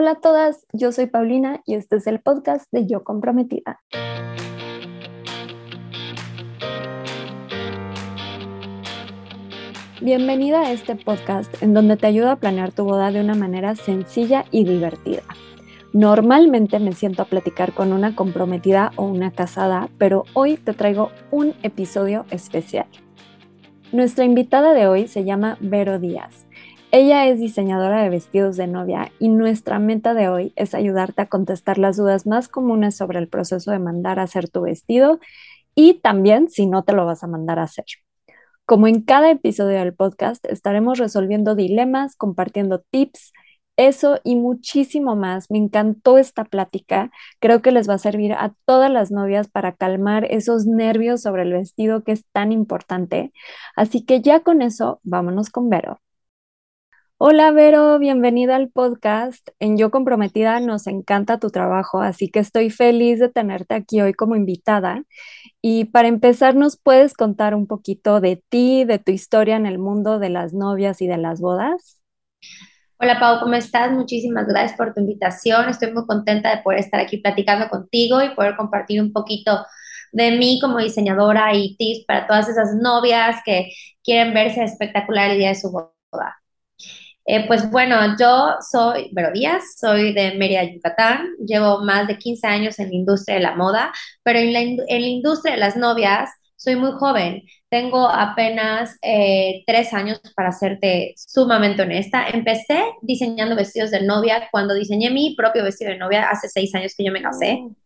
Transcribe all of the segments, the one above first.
Hola a todas, yo soy Paulina y este es el podcast de Yo Comprometida. Bienvenida a este podcast en donde te ayudo a planear tu boda de una manera sencilla y divertida. Normalmente me siento a platicar con una comprometida o una casada, pero hoy te traigo un episodio especial. Nuestra invitada de hoy se llama Vero Díaz. Ella es diseñadora de vestidos de novia y nuestra meta de hoy es ayudarte a contestar las dudas más comunes sobre el proceso de mandar a hacer tu vestido y también si no te lo vas a mandar a hacer. Como en cada episodio del podcast, estaremos resolviendo dilemas, compartiendo tips, eso y muchísimo más. Me encantó esta plática. Creo que les va a servir a todas las novias para calmar esos nervios sobre el vestido que es tan importante. Así que ya con eso, vámonos con Vero. Hola Vero, bienvenida al podcast. En Yo Comprometida nos encanta tu trabajo, así que estoy feliz de tenerte aquí hoy como invitada. Y para empezar, ¿nos puedes contar un poquito de ti, de tu historia en el mundo de las novias y de las bodas? Hola Pau, ¿cómo estás? Muchísimas gracias por tu invitación. Estoy muy contenta de poder estar aquí platicando contigo y poder compartir un poquito de mí como diseñadora y tips para todas esas novias que quieren verse espectacular el día de su boda. Eh, pues bueno, yo soy Vero Díaz, soy de Mérida, Yucatán, llevo más de 15 años en la industria de la moda, pero en la, industria de las novias soy muy joven, tengo apenas eh, tres años para serte sumamente honesta. Empecé diseñando vestidos de novia cuando diseñé mi propio vestido de novia hace seis años que yo me casé. Oh.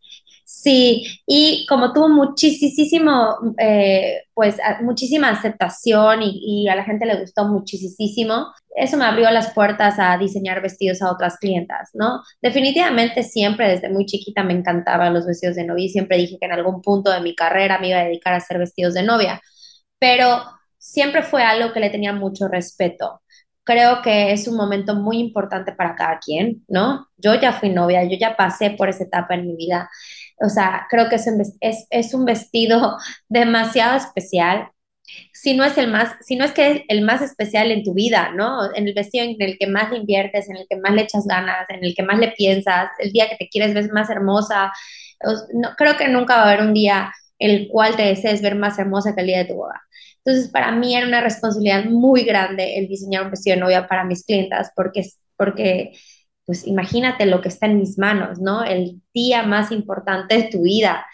Sí, y como tuvo muchísimo, eh, pues muchísima aceptación y, a la gente le gustó muchísimo, eso me abrió las puertas a diseñar vestidos a otras clientas, ¿no? Definitivamente siempre desde muy chiquita me encantaban los vestidos de novia y siempre dije que en algún punto de mi carrera me iba a dedicar a hacer vestidos de novia, pero siempre fue algo que le tenía mucho respeto creo que es un momento muy importante para cada quien, ¿no? Yo ya fui novia, yo ya pasé por esa etapa en mi vida. O sea, creo que es un, es, es un vestido demasiado especial. Si no es el más, si no es que es el más especial en tu vida, ¿no? En el vestido en el que más le inviertes, en el que más le echas ganas, en el que más le piensas, el día que te quieres ver más hermosa. No, creo que nunca va a haber un día el cual te desees ver más hermosa que el día de tu boda. Entonces, para mí era una responsabilidad muy grande el diseñar un vestido de novia para mis clientas, porque, porque pues imagínate lo que está en mis manos, ¿no? El día más importante de tu vida.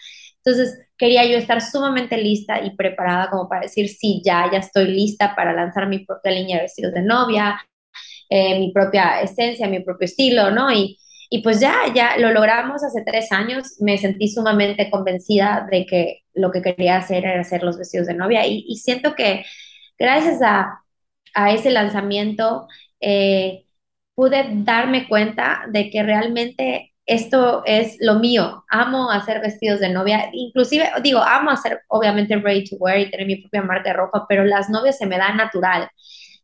Entonces, quería yo estar sumamente lista y preparada como para decir, sí, ya, ya estoy lista para lanzar mi propia línea de vestidos de novia, eh, mi propia esencia, mi propio estilo, ¿no? Y, y pues ya, ya lo logramos hace tres años. Me sentí sumamente convencida de que lo que quería hacer era hacer los vestidos de novia. Y, siento que gracias a, a ese lanzamiento eh, pude darme cuenta de que realmente esto es lo mío. Amo hacer vestidos de novia. Inclusive, digo, amo hacer obviamente ready to wear y tener mi propia marca de ropa, pero las novias se me da natural.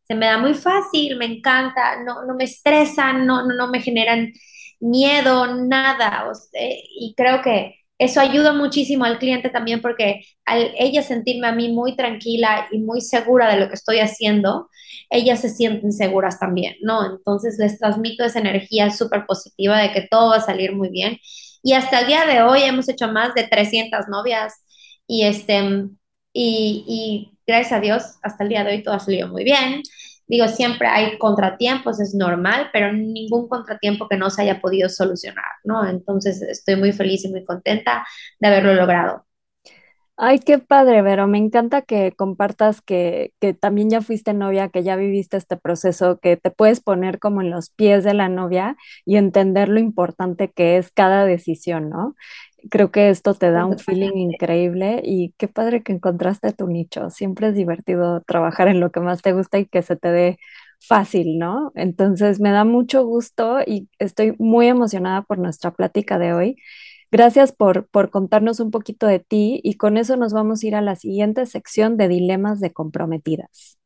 Se me da muy fácil, me encanta, no, no me estresan, no, no, no me generan miedo, nada. y creo que eso ayuda muchísimo al cliente también porque al ella sentirme a mí muy tranquila y muy segura de lo que estoy haciendo, ellas se sienten seguras también, ¿no? Entonces les transmito esa energía súper positiva de que todo va a salir muy bien. Y hasta el día de hoy hemos hecho más de 300 novias y este, y, y gracias a Dios, hasta el día de hoy todo ha salido muy bien. Digo, siempre hay contratiempos, es normal, pero ningún contratiempo que no se haya podido solucionar, ¿no? Entonces estoy muy feliz y muy contenta de haberlo logrado. Ay, qué padre, Vero. Me encanta que compartas que, que, también ya fuiste novia, que ya viviste este proceso, que te puedes poner como en los pies de la novia y entender lo importante que es cada decisión, ¿no? Creo que esto te da un feeling increíble y qué padre que encontraste tu nicho. Siempre es divertido trabajar en lo que más te gusta y que se te dé fácil, ¿no? Entonces me da mucho gusto y estoy muy emocionada por nuestra plática de hoy. Gracias por, por contarnos un poquito de ti y con eso nos vamos a ir a la siguiente sección de dilemas de comprometidas.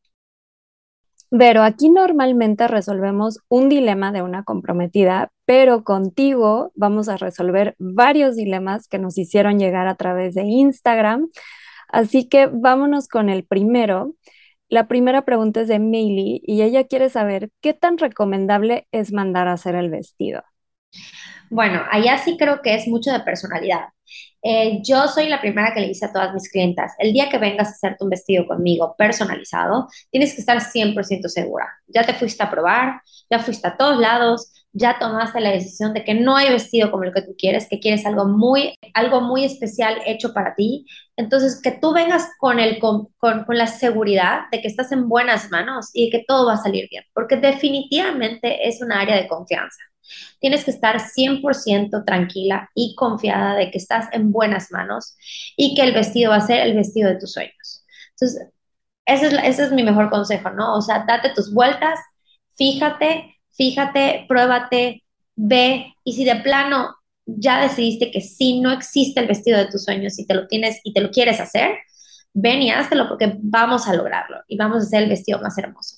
Pero aquí normalmente resolvemos un dilema de una comprometida, pero contigo vamos a resolver varios dilemas que nos hicieron llegar a través de Instagram. Así que vámonos con el primero. La primera pregunta es de Meili y ella quiere saber qué tan recomendable es mandar a hacer el vestido. Bueno, allá sí creo que es mucho de personalidad. Eh, yo soy la primera que le dice a todas mis clientas, el día que vengas a hacerte un vestido conmigo personalizado, tienes que estar 100% segura. Ya te fuiste a probar, ya fuiste a todos lados, ya tomaste la decisión de que no hay vestido como el que tú quieres, que quieres algo muy, algo muy especial hecho para ti. Entonces, que tú vengas con, el, con, con la seguridad de que estás en buenas manos y que todo va a salir bien, porque definitivamente es un área de confianza. Tienes que estar 100% tranquila y confiada de que estás en buenas manos y que el vestido va a ser el vestido de tus sueños. Entonces, ese es, ese es mi mejor consejo, ¿no? O sea, date tus vueltas, fíjate, fíjate, pruébate, ve y si de plano ya decidiste que sí no existe el vestido de tus sueños y te lo tienes y te lo quieres hacer, ven y háztelo porque vamos a lograrlo y vamos a hacer el vestido más hermoso.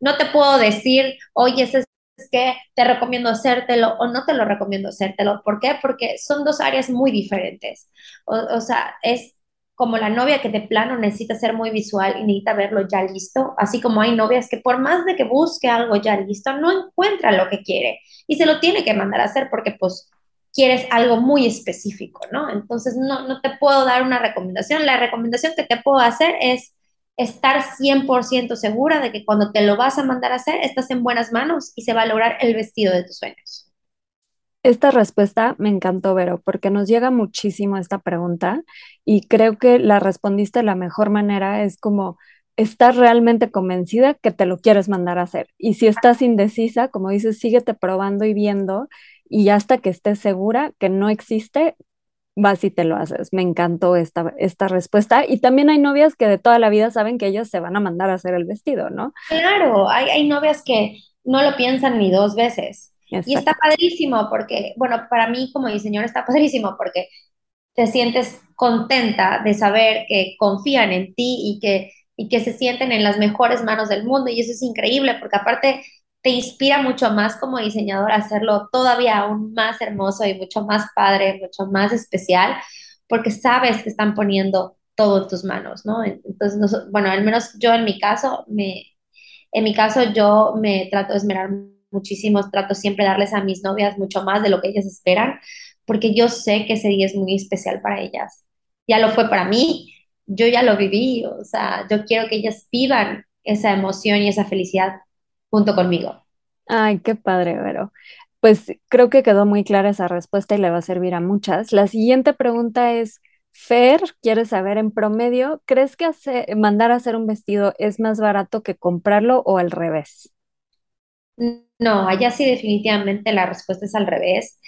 No te puedo decir, oye, ese es que te recomiendo hacértelo o no te lo recomiendo hacértelo. ¿Por qué? Porque son dos áreas muy diferentes. O, sea, es como la novia que de plano necesita ser muy visual y necesita verlo ya listo, así como hay novias que por más de que busque algo ya listo, no encuentra lo que quiere y se lo tiene que mandar a hacer porque pues quieres algo muy específico, ¿no? Entonces no, no te puedo dar una recomendación. La recomendación que te puedo hacer es estar 100% segura de que cuando te lo vas a mandar a hacer, estás en buenas manos y se va a lograr el vestido de tus sueños. Esta respuesta me encantó, Vero, porque nos llega muchísimo esta pregunta y creo que la respondiste de la mejor manera. Es como, estás realmente convencida que te lo quieres mandar a hacer. Y si estás indecisa, como dices, síguete probando y viendo y hasta que estés segura que no existe, vas y te lo haces. Me encantó esta, esta respuesta. Y también hay novias que de toda la vida saben que ellas se van a mandar a hacer el vestido, ¿no? Claro, hay, hay novias que no lo piensan ni dos veces. Y está padrísimo porque, bueno, para mí como diseñador está padrísimo porque te sientes contenta de saber que confían en ti y que, y que se sienten en las mejores manos del mundo. Y eso es increíble porque aparte te inspira mucho más como diseñador a hacerlo todavía aún más hermoso y mucho más padre, mucho más especial, porque sabes que están poniendo todo en tus manos, ¿no? Entonces, bueno, al menos yo en mi caso, me, en mi caso yo me trato de esmerar muchísimo, trato siempre de darles a mis novias mucho más de lo que ellas esperan, porque yo sé que ese día es muy especial para ellas. Ya lo fue para mí, yo ya lo viví, o sea, yo quiero que ellas vivan esa emoción y esa felicidad junto conmigo. Ay, qué padre, Vero. Pues creo que quedó muy clara esa respuesta y le va a servir a muchas. La siguiente pregunta es, Fer, ¿quieres saber en promedio, ¿crees que mandar a hacer un vestido es más barato que comprarlo o al revés? No, allá sí definitivamente la respuesta es al revés.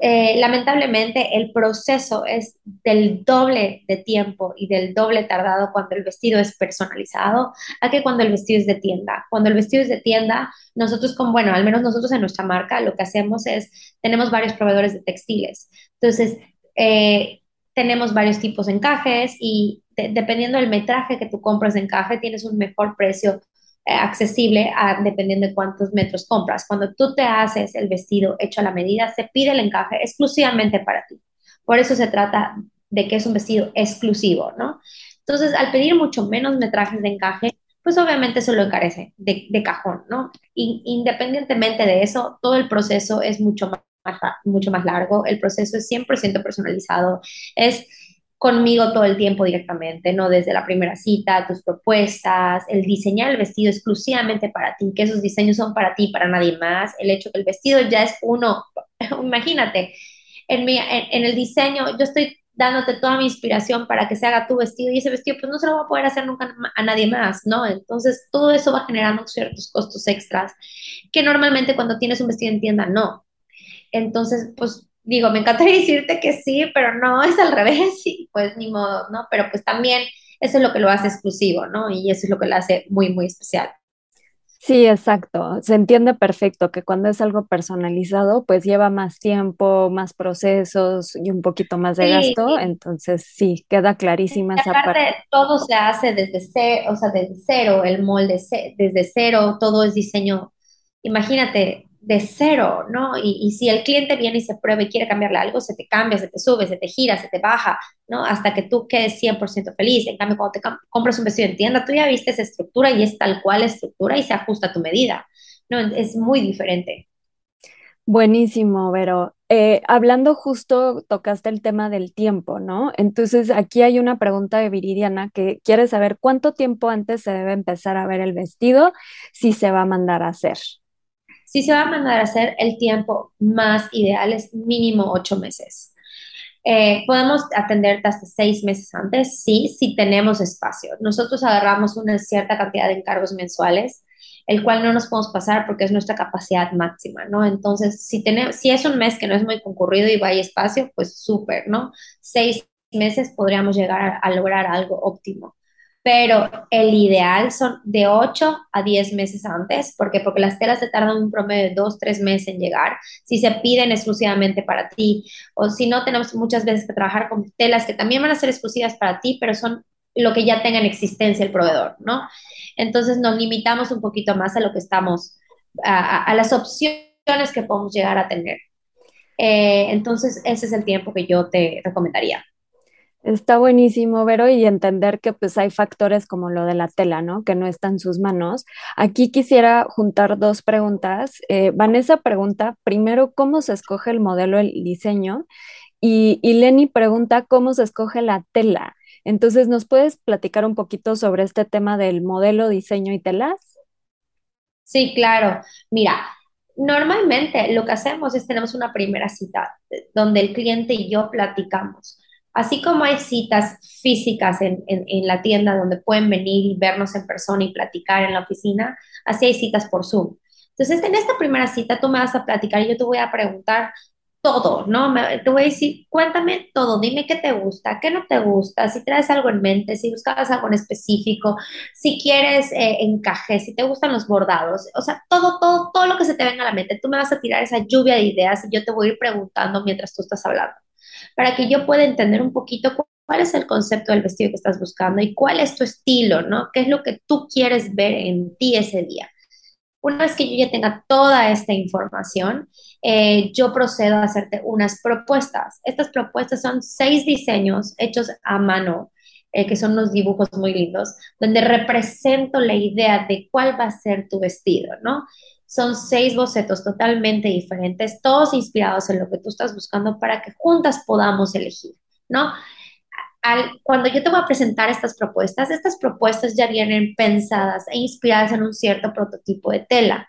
Eh, lamentablemente el proceso es del doble de tiempo y del doble tardado cuando el vestido es personalizado a que cuando el vestido es de tienda. Cuando el vestido es de tienda, nosotros con, bueno, al menos nosotros en nuestra marca lo que hacemos es, tenemos varios proveedores de textiles. Entonces, eh, tenemos varios tipos de encajes y dependiendo del metraje que tú compras de encaje, tienes un mejor precio eh, accesible dependiendo de cuántos metros compras. Cuando tú te haces el vestido hecho a la medida, se pide el encaje exclusivamente para ti. Por eso se trata de que es un vestido exclusivo, ¿no? Entonces, al pedir mucho menos metrajes de encaje, pues obviamente eso lo encarece de, cajón, ¿no? independientemente de eso, todo el proceso es mucho más, mucho más largo, el proceso es 100% personalizado, es conmigo todo el tiempo directamente, ¿no? Desde la primera cita, tus propuestas, el diseñar el vestido exclusivamente para ti, que esos diseños son para ti, para nadie más, el hecho que el vestido ya es uno, imagínate, en, mi, en, el diseño yo estoy dándote toda mi inspiración para que se haga tu vestido y ese vestido pues no se lo va a poder hacer nunca a nadie más, ¿no? Entonces todo eso va generando ciertos costos extras que normalmente cuando tienes un vestido en tienda no. Entonces, pues digo, me encantaría decirte que sí, pero no, es al revés, y pues ni modo, ¿no? Pero pues también eso es lo que lo hace exclusivo, ¿no? Y eso es lo que lo hace muy, muy especial. Sí, exacto. Se entiende perfecto que cuando es algo personalizado, pues lleva más tiempo, más procesos y un poquito más de gasto. Entonces, sí, queda clarísima esa parte. Todo se hace desde cero, o sea, desde cero, el molde desde cero, todo es diseño. Imagínate, de cero, ¿no? Y, si el cliente viene y se prueba y quiere cambiarle algo, se te cambia, se te sube, se te gira, se te baja, ¿no? Hasta que tú quedes 100% feliz. En cambio, cuando te compras un vestido en tienda, tú ya viste esa estructura y es tal cual estructura y se ajusta a tu medida, ¿no? Es muy diferente. Buenísimo, Vero. Eh, hablando justo, tocaste el tema del tiempo, ¿no? Entonces, aquí hay una pregunta de Viridiana que quiere saber cuánto tiempo antes se debe empezar a ver el vestido si se va a mandar a hacer. Si se va a mandar a hacer, el tiempo más ideal es mínimo ocho meses. Eh, podemos atenderte hasta seis meses antes, sí, si tenemos espacio. Nosotros agarramos una cierta cantidad de encargos mensuales, el cual no nos podemos pasar porque es nuestra capacidad máxima, ¿no? Entonces, si, tenemos, si es un mes que no es muy concurrido y hay espacio, pues súper, ¿no? Seis meses podríamos llegar a lograr algo óptimo pero el ideal son de 8 a 10 meses antes, porque porque las telas se tardan un promedio de 2, 3 meses en llegar, si se piden exclusivamente para ti, o si no, tenemos muchas veces que trabajar con telas que también van a ser exclusivas para ti, pero son lo que ya tenga en existencia el proveedor, ¿no? Entonces nos limitamos un poquito más a lo que estamos, a, a las opciones que podemos llegar a tener. Eh, entonces, ese es el tiempo que yo te recomendaría. Está buenísimo, Vero, y entender que pues hay factores como lo de la tela, ¿no? Que no está en sus manos. Aquí quisiera juntar dos preguntas. Eh, Vanessa pregunta, primero, ¿cómo se escoge el modelo, el diseño? Y, y Lenny pregunta, ¿cómo se escoge la tela? Entonces, ¿nos puedes platicar un poquito sobre este tema del modelo, diseño y telas? Sí, claro. Mira, normalmente lo que hacemos es tenemos una primera cita eh, donde el cliente y yo platicamos Así como hay citas físicas en, la tienda donde pueden venir y vernos en persona y platicar en la oficina, así hay citas por Zoom. Entonces, en esta primera cita tú me vas a platicar y yo te voy a preguntar todo, ¿no? te voy a decir, cuéntame todo, dime qué te gusta, qué no te gusta, si traes algo en mente, si buscabas algo en específico, si quieres eh, encaje, si te gustan los bordados, o sea, todo, todo, todo lo que se te venga a la mente. Tú me vas a tirar esa lluvia de ideas y yo te voy a ir preguntando mientras tú estás hablando para que yo pueda entender un poquito cuál es el concepto del vestido que estás buscando y cuál es tu estilo, ¿no? ¿Qué es lo que tú quieres ver en ti ese día? Una vez que yo ya tenga toda esta información, eh, yo procedo a hacerte unas propuestas. Estas propuestas son seis diseños hechos a mano, eh, que son unos dibujos muy lindos, donde represento la idea de cuál va a ser tu vestido, ¿no? Son seis bocetos totalmente diferentes, todos inspirados en lo que tú estás buscando para que juntas podamos elegir, ¿no? cuando yo te voy a presentar estas propuestas, estas propuestas ya vienen pensadas e inspiradas en un cierto prototipo de tela.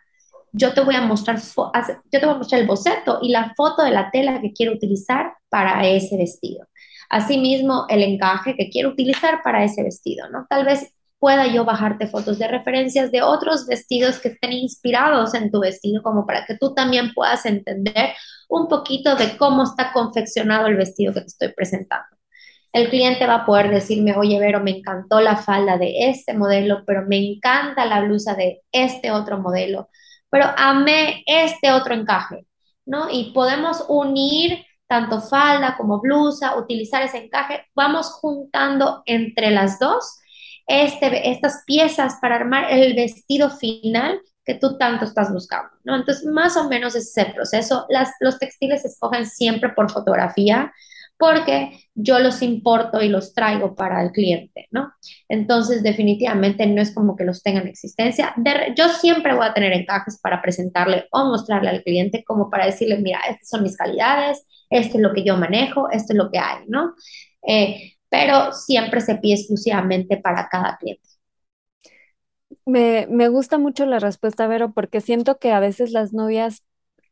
Yo te voy a mostrar, yo te voy a mostrar el boceto y la foto de la tela que quiero utilizar para ese vestido. Asimismo, el encaje que quiero utilizar para ese vestido, ¿no? Tal vez pueda yo bajarte fotos de referencias de otros vestidos que estén inspirados en tu vestido, como para que tú también puedas entender un poquito de cómo está confeccionado el vestido que te estoy presentando. El cliente va a poder decirme, oye, Vero, me encantó la falda de este modelo, pero me encanta la blusa de este otro modelo, pero amé este otro encaje, ¿no? Y podemos unir tanto falda como blusa, utilizar ese encaje, vamos juntando entre las dos este, estas piezas para armar el vestido final que tú tanto estás buscando, ¿no? Entonces, más o menos ese es el proceso. Las, los textiles se escogen siempre por fotografía porque yo los importo y los traigo para el cliente, ¿no? Entonces, definitivamente no es como que los tengan en existencia. yo siempre voy a tener encajes para presentarle o mostrarle al cliente como para decirle, mira, estas son mis calidades, esto es lo que yo manejo, esto es lo que hay, ¿no? Eh, pero siempre se pide exclusivamente para cada cliente. Me, me, gusta mucho la respuesta, Vero, porque siento que a veces las novias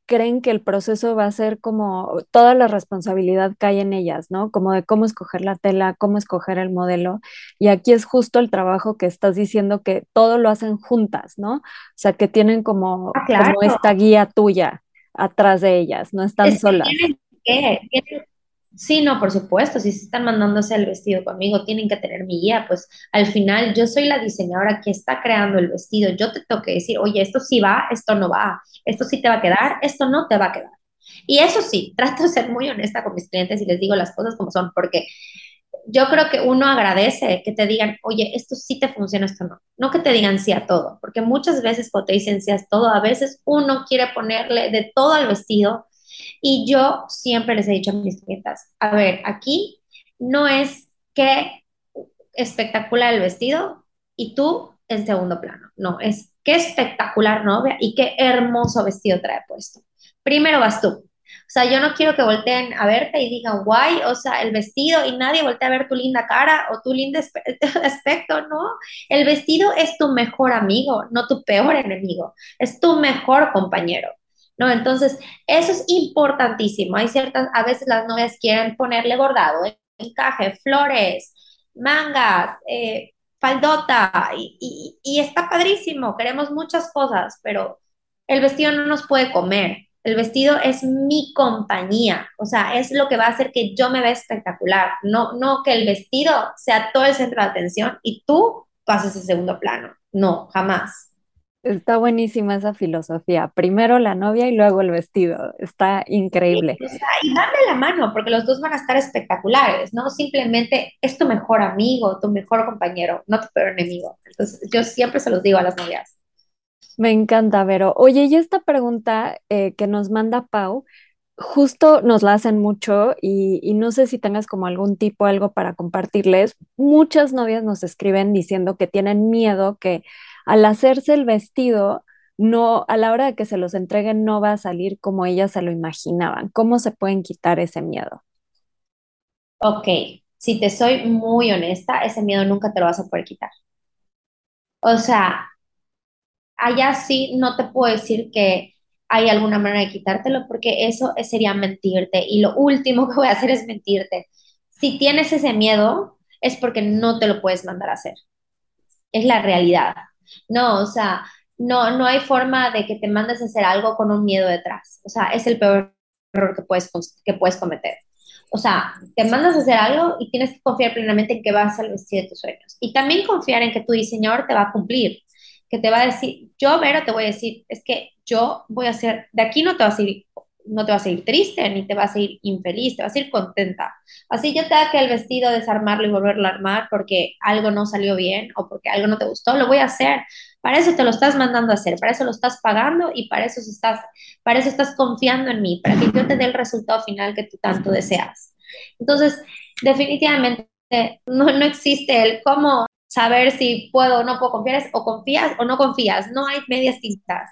creen que el proceso va a ser como toda la responsabilidad cae en ellas, ¿no? Como de cómo escoger la tela, cómo escoger el modelo. Y aquí es justo el trabajo que estás diciendo que todo lo hacen juntas, ¿no? O sea, que tienen como, ah, como esta guía tuya atrás de ellas, no están solas. que, Sí, no, por supuesto, si se están mandándose el vestido conmigo, tienen que tener mi guía, pues al final yo soy la diseñadora que está creando el vestido, yo te tengo que decir, oye, esto sí va, esto no va, esto sí te va a quedar, esto no te va a quedar. Y eso sí, trato de ser muy honesta con mis clientes y les digo las cosas como son, porque yo creo que uno agradece que te digan, oye, esto sí te funciona, esto no. No que te digan sí a todo, porque muchas veces cuando te dicen sí a todo, a veces uno quiere ponerle de todo al vestido y yo siempre les he dicho a mis clientas, a ver, aquí no es qué espectacular el vestido y tú en segundo plano, no, es qué espectacular novia y qué hermoso vestido trae puesto. primero vas tú. O sea, yo no quiero que volteen a verte y digan, guay, o sea, el vestido y nadie voltea a ver tu linda cara o tu lindo aspecto, ¿no? El vestido es tu mejor amigo, no tu peor enemigo, es tu mejor compañero. ¿No? Entonces, eso es importantísimo. Hay ciertas, a veces las novias quieren ponerle bordado, encaje, flores, mangas, eh, faldota, y, y está padrísimo, queremos muchas cosas, pero el vestido no nos puede comer. El vestido es mi compañía, o sea, es lo que va a hacer que yo me vea espectacular, no, no que el vestido sea todo el centro de atención y tú pases a segundo plano. No, jamás. Está buenísima esa filosofía. Primero la novia y luego el vestido. Está increíble. y darle la mano, porque los dos van a estar espectaculares, ¿no? Simplemente es tu mejor amigo, tu mejor compañero, no tu peor enemigo. Entonces, yo siempre se los digo a las novias. Me encanta, Vero. Oye, y esta pregunta eh, que nos manda Pau, justo nos la hacen mucho y, y, no sé si tengas como algún tipo, algo para compartirles. Muchas novias nos escriben diciendo que tienen miedo que al hacerse el vestido, no, a la hora de que se los entreguen, no va a salir como ellas se lo imaginaban. ¿Cómo se pueden quitar ese miedo? Ok, si te soy muy honesta, ese miedo nunca te lo vas a poder quitar. O sea, allá sí no te puedo decir que hay alguna manera de quitártelo porque eso sería mentirte y lo último que voy a hacer es mentirte. Si tienes ese miedo es porque no te lo puedes mandar a hacer. Es la realidad. No, o sea, no, no hay forma de que te mandes a hacer algo con un miedo detrás. O sea, es el peor error que puedes, que puedes cometer. O sea, te mandas a hacer algo y tienes que confiar plenamente en que vas a vestir de tus sueños. Y también confiar en que tu diseñador te va a cumplir que te va a decir, yo, Vero, te voy a decir, es que yo voy a ser, de aquí no te vas a ir, no te vas a ir triste, ni te vas a ir infeliz, te vas a ir contenta. Así yo tenga que el vestido desarmarlo y volverlo a armar porque algo no salió bien o porque algo no te gustó, lo voy a hacer. Para eso te lo estás mandando a hacer, para eso lo estás pagando y para eso estás, para eso estás confiando en mí, para que yo te dé el resultado final que tú tanto deseas. Entonces, definitivamente no, no existe el cómo saber si puedo o no puedo confiar, o confías o no confías, no hay medias tintas.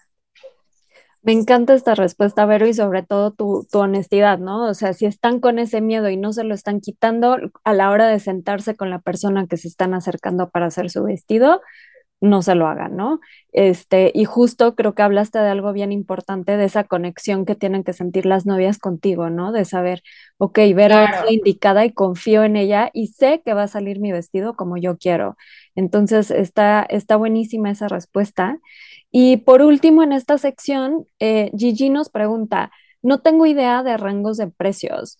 Me encanta esta respuesta, Vero, y sobre todo tu, tu, honestidad, ¿no? O sea, si están con ese miedo y no se lo están quitando a la hora de sentarse con la persona que se están acercando para hacer su vestido, no se lo hagan, ¿no? Este, y justo creo que hablaste de algo bien importante, de esa conexión que tienen que sentir las novias contigo, ¿no? De saber, ok, ver a la indicada y confío en ella y sé que va a salir mi vestido como yo quiero. Entonces, está, está buenísima esa respuesta. Y por último, en esta sección, eh, Gigi nos pregunta, no tengo idea de rangos de precios.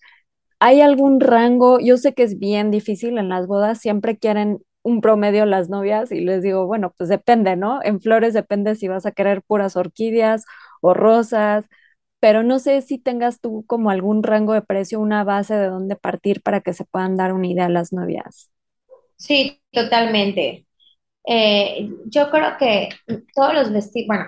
¿Hay algún rango? Yo sé que es bien difícil en las bodas, siempre quieren un promedio las novias y les digo, bueno, pues depende, ¿no? En flores depende si vas a querer puras orquídeas o rosas, pero no sé si tengas tú como algún rango de precio, una base de dónde partir para que se puedan dar una idea a las novias. Sí, totalmente. Eh, yo creo que todos los vestidos, bueno,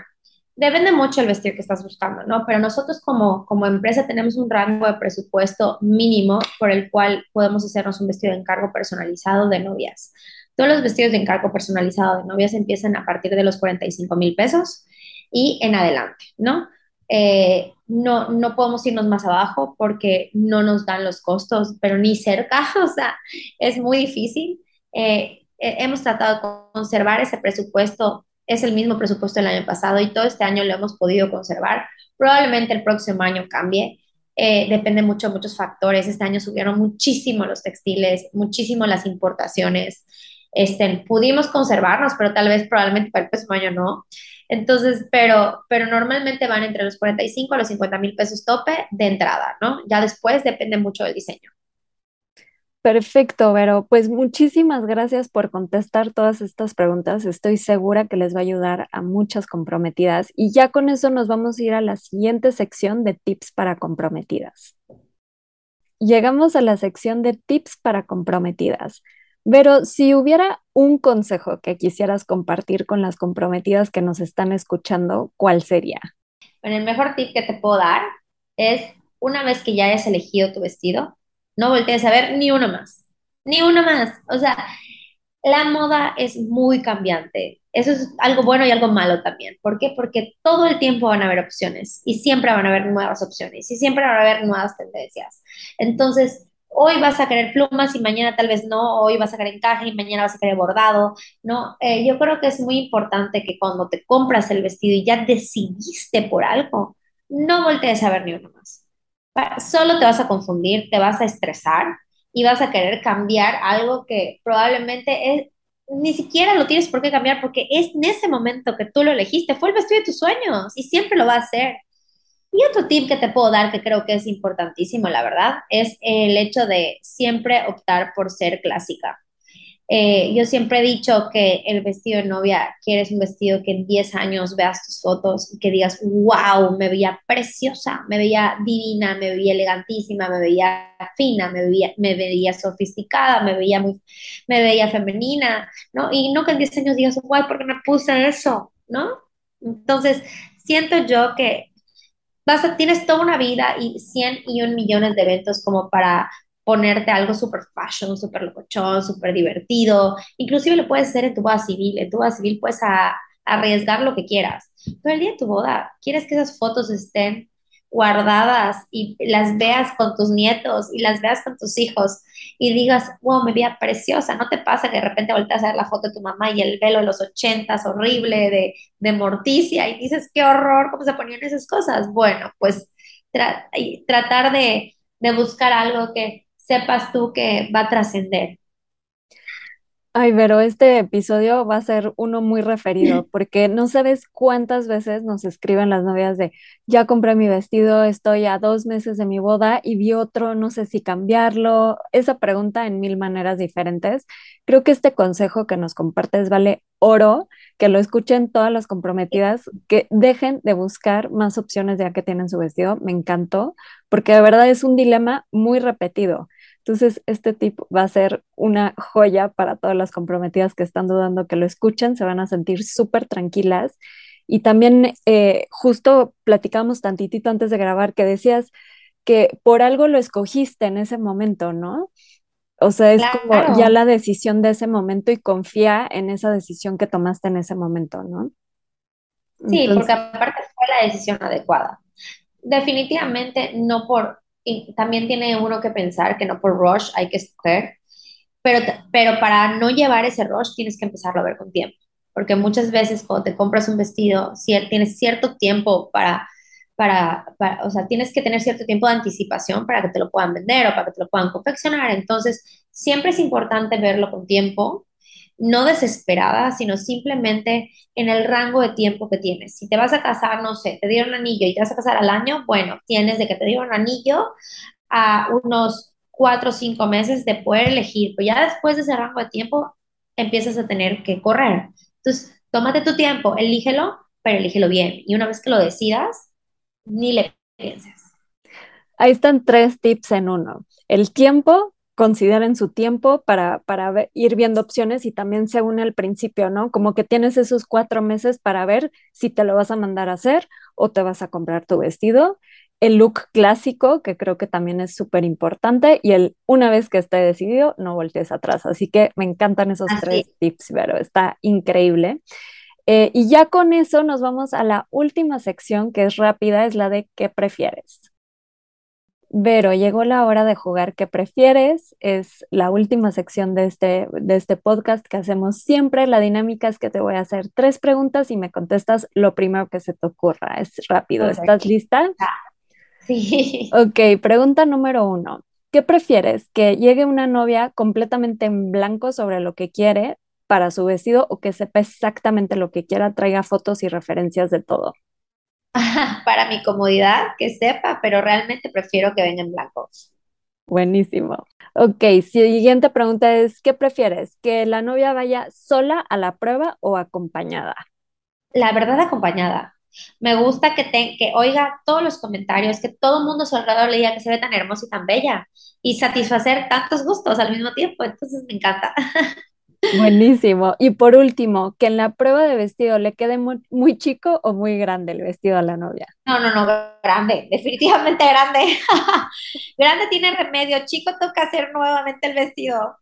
depende mucho el vestido que estás buscando, ¿no? Pero nosotros como, como empresa tenemos un rango de presupuesto mínimo por el cual podemos hacernos un vestido de encargo personalizado de novias. Todos los vestidos de encargo personalizado de novias empiezan a partir de los 45 mil pesos y en adelante, ¿no? Eh, no, no podemos irnos más abajo porque no nos dan los costos, pero ni cerca, o sea, es muy difícil. Eh, hemos tratado de conservar ese presupuesto, es el mismo presupuesto del año pasado y todo este año lo hemos podido conservar. Probablemente el próximo año cambie, eh, depende mucho de muchos factores. Este año subieron muchísimo los textiles, muchísimo las importaciones este, pudimos conservarnos, pero tal vez probablemente para el próximo año no. Entonces, pero, pero normalmente van entre los 45 a los 50 mil pesos tope de entrada, ¿no? Ya después depende mucho del diseño. Perfecto, Vero. Pues muchísimas gracias por contestar todas estas preguntas. Estoy segura que les va a ayudar a muchas comprometidas. Y ya con eso nos vamos a ir a la siguiente sección de tips para comprometidas. Llegamos a la sección de tips para comprometidas. Pero si hubiera un consejo que quisieras compartir con las comprometidas que nos están escuchando, ¿cuál sería? Bueno, el mejor tip que te puedo dar es una vez que ya hayas elegido tu vestido, no voltees a ver ni uno más, ni uno más. O sea, la moda es muy cambiante. Eso es algo bueno y algo malo también. ¿Por qué? Porque todo el tiempo van a haber opciones y siempre van a haber nuevas opciones y siempre van a haber nuevas tendencias. Entonces, hoy vas a querer plumas y mañana tal vez no, hoy vas a querer encaje y mañana vas a querer bordado, ¿no? Eh, yo creo que es muy importante que cuando te compras el vestido y ya decidiste por algo, no voltees a ver ni uno más. Solo te vas a confundir, te vas a estresar y vas a querer cambiar algo que probablemente es, ni siquiera lo tienes por qué cambiar porque es en ese momento que tú lo elegiste, fue el vestido de tus sueños y siempre lo va a ser. Y otro tip que te puedo dar que creo que es importantísimo, la verdad, es el hecho de siempre optar por ser clásica. Eh, yo siempre he dicho que el vestido de novia, quieres un vestido que en 10 años veas tus fotos y que digas, wow, me veía preciosa, me veía divina, me veía elegantísima, me veía fina, me veía, sofisticada, me veía muy, me veía femenina, ¿no? Y no que en 10 años digas, wow, ¿por qué me puse eso? ¿No? Entonces, siento yo que vas a, tienes toda una vida y 100 y un millones de eventos como para ponerte algo súper fashion, súper locochón, súper divertido. Inclusive lo puedes hacer en tu boda civil. En tu boda civil puedes arriesgar lo que quieras. Pero el día de tu boda, quieres que esas fotos estén guardadas y las veas con tus nietos y las veas con tus hijos y digas, wow, me veía preciosa. No te pasa que de repente volteas a ver la foto de tu mamá y el velo de los ochentas horrible de, de Morticia y dices, qué horror, cómo se ponían esas cosas. Bueno, pues tratar de, de buscar algo que sepas tú que va a trascender. Ay, pero este episodio va a ser uno muy referido, porque no sabes cuántas veces nos escriben las novias de, ya compré mi vestido, estoy a dos meses de mi boda y vi otro, no sé si cambiarlo. Esa pregunta en mil maneras diferentes. Creo que este consejo que nos compartes vale oro, que lo escuchen todas las comprometidas, que dejen de buscar más opciones ya que tienen su vestido. Me encantó, porque de verdad es un dilema muy repetido entonces, este tip va a ser una joya para todas las comprometidas que están dudando que lo escuchen, se van a sentir súper tranquilas. Y también eh, justo platicamos tantitito antes de grabar que decías que por algo lo escogiste en ese momento, ¿no? O sea, es como ya la decisión de ese momento y confía en esa decisión que tomaste en ese momento, ¿no? Sí, porque aparte fue la decisión adecuada. Definitivamente no por también tiene uno que pensar que no por rush hay que escoger, pero, pero para no llevar ese rush tienes que empezarlo a ver con tiempo, porque muchas veces cuando te compras un vestido, tienes cierto tiempo para, para, para, o sea, tienes que tener cierto tiempo de anticipación para que te lo puedan vender o para que te lo puedan confeccionar, entonces siempre es importante verlo con tiempo no desesperada, sino simplemente en el rango de tiempo que tienes. Si te vas a casar, no sé, te dieron anillo y te vas a casar al año, bueno, tienes de que te dieron anillo a unos cuatro o cinco meses de poder elegir, pero ya después de ese rango de tiempo empiezas a tener que correr. Entonces, tómate tu tiempo, elígelo, pero elígelo bien. Y una vez que lo decidas, ni le pienses. Ahí están tres tips en uno. El tiempo, consideren su tiempo para, para ir viendo opciones y también según el principio, ¿no? Como que tienes esos cuatro meses para ver si te lo vas a mandar a hacer o te vas a comprar tu vestido. El look clásico, que creo que también es súper importante, y el una vez que esté decidido, no voltees atrás. Así que me encantan esos tres tips, pero está increíble. Eh, y ya con eso nos vamos a la última sección, que es rápida, es la de qué prefieres. Vero, llegó la hora de jugar ¿Qué prefieres? Es la última sección de este, de este podcast que hacemos siempre. La dinámica es que te voy a hacer tres preguntas y me contestas lo primero que se te ocurra. Es rápido. ¿Estás lista? Sí. Ok, pregunta número uno. ¿Qué prefieres? ¿Que llegue una novia completamente en blanco sobre lo que quiere para su vestido o que sepa exactamente lo que quiera, traiga fotos y referencias de todo? para mi comodidad, que sepa, pero realmente prefiero que venga en blanco. Buenísimo. Ok, siguiente pregunta es, ¿qué prefieres? ¿Que la novia vaya sola a la prueba o acompañada? La verdad, acompañada. Me gusta que, te, que oiga todos los comentarios, que todo el mundo a su alrededor le diga que se ve tan hermosa y tan bella y satisfacer tantos gustos al mismo tiempo. Entonces me encanta. Buenísimo. Y por último, que en la prueba de vestido le quede muy, chico o muy grande el vestido a la novia. No, no, no, grande, definitivamente grande. grande tiene remedio, chico toca hacer nuevamente el vestido.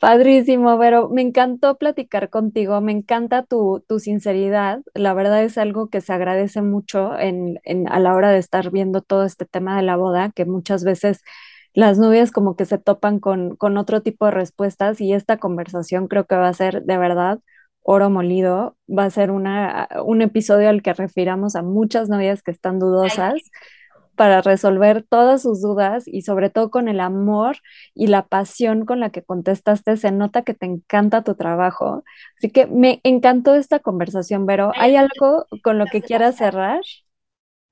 Padrísimo, pero me encantó platicar contigo, me encanta tu, tu sinceridad, la verdad es algo que se agradece mucho en, en, a la hora de estar viendo todo este tema de la boda, que muchas veces las novias como que se topan con, con otro tipo de respuestas y esta conversación creo que va a ser de verdad oro molido, va a ser una, un episodio al que refiramos a muchas novias que están dudosas para resolver todas sus dudas y sobre todo con el amor y la pasión con la que contestaste, se nota que te encanta tu trabajo. Así que me encantó esta conversación, pero ¿hay algo con lo que quieras cerrar?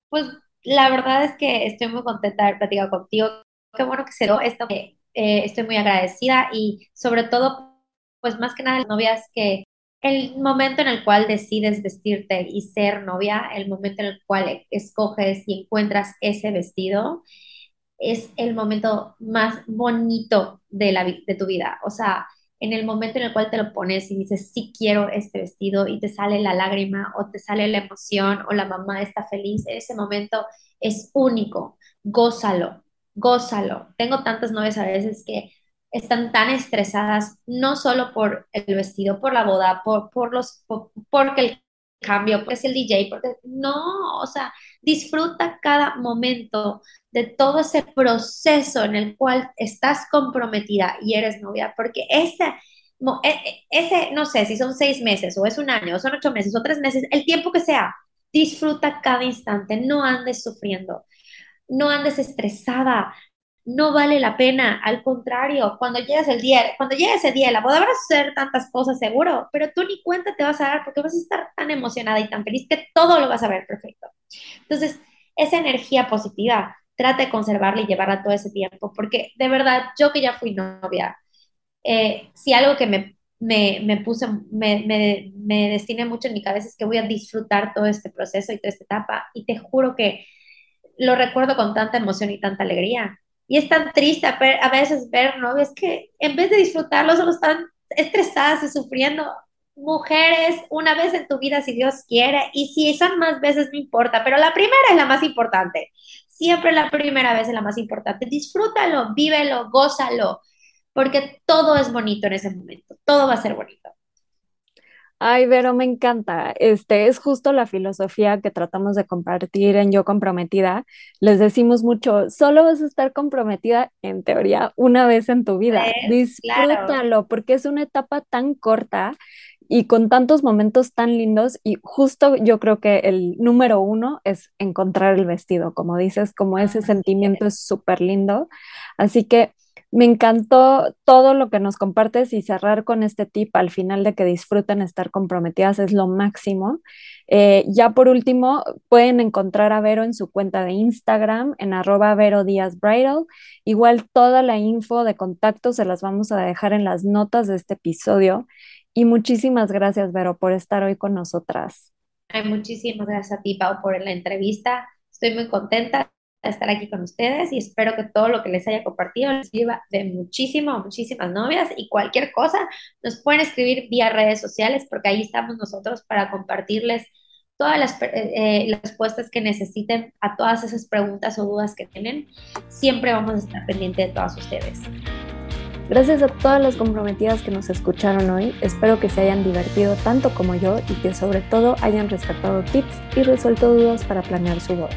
Pues la verdad es que estoy muy contenta de haber platicado contigo. Qué bueno que se dio esto, eh, estoy muy agradecida y sobre todo, pues más que nada las novias que el momento en el cual decides vestirte y ser novia, el momento en el cual escoges y encuentras ese vestido, es el momento más bonito de, la, de tu vida. O sea, en el momento en el cual te lo pones y dices, sí quiero este vestido y te sale la lágrima o te sale la emoción o la mamá está feliz, ese momento es único. Gózalo, gózalo. Tengo tantas novias a veces que están tan estresadas, no solo por el vestido, por la boda, por, por los, porque el cambio, porque es el DJ, porque no, o sea, disfruta cada momento de todo ese proceso en el cual estás comprometida y eres novia, porque ese, e, e, ese, no sé, si son seis meses o es un año o son ocho meses o tres meses, el tiempo que sea, disfruta cada instante, no andes sufriendo, no andes estresada, no vale la pena. Al contrario, cuando llegas el día, cuando llegue ese día, la a ser tantas cosas seguro, pero tú ni cuenta te vas a dar porque vas a estar tan emocionada y tan feliz que todo lo vas a ver perfecto. Entonces, esa energía positiva, trata de conservarla y llevarla todo ese tiempo, porque de verdad, yo que ya fui novia, eh, si algo que me, me, me puse, me, me, me destiné mucho en mi cabeza es que voy a disfrutar todo este proceso y toda esta etapa, y te juro que lo recuerdo con tanta emoción y tanta alegría y es tan triste a veces ver novias que en vez de disfrutarlo solo están estresadas y sufriendo. Mujeres, una vez en tu vida, si Dios quiere, y si son más veces, no importa, pero la primera es la más importante. Siempre la primera vez es la más importante. Disfrútalo, vívelo, gózalo, porque todo es bonito en ese momento, todo va a ser bonito. Ay, Vero, me encanta. Este es justo la filosofía que tratamos de compartir en Yo Comprometida. Les decimos mucho, solo vas a estar comprometida en teoría una vez en tu vida. Disfrútalo, porque es una etapa tan corta y con tantos momentos tan lindos. Y justo yo creo que el número uno es encontrar el vestido, como dices, como ese sentimiento es súper lindo. Así que me encantó todo lo que nos compartes y cerrar con este tip al final de que disfruten estar comprometidas es lo máximo. Eh, ya por último, pueden encontrar a Vero en su cuenta de Instagram en arroba Vero Díaz Bridal. Igual toda la info de contacto se las vamos a dejar en las notas de este episodio. Y muchísimas gracias, Vero, por estar hoy con nosotras. muchísimas gracias a ti, Pau, por la entrevista. Estoy muy contenta estar aquí con ustedes y espero que todo lo que les haya compartido les sirva de muchísimo muchísimas novias y cualquier cosa nos pueden escribir vía redes sociales porque ahí estamos nosotros para compartirles todas las, eh, eh, respuestas que necesiten a todas esas preguntas o dudas que tienen. Siempre vamos a estar pendientes de todas ustedes. Gracias a todas las comprometidas que nos escucharon hoy, espero que se hayan divertido tanto como yo y que sobre todo hayan rescatado tips y resuelto dudas para planear su boda.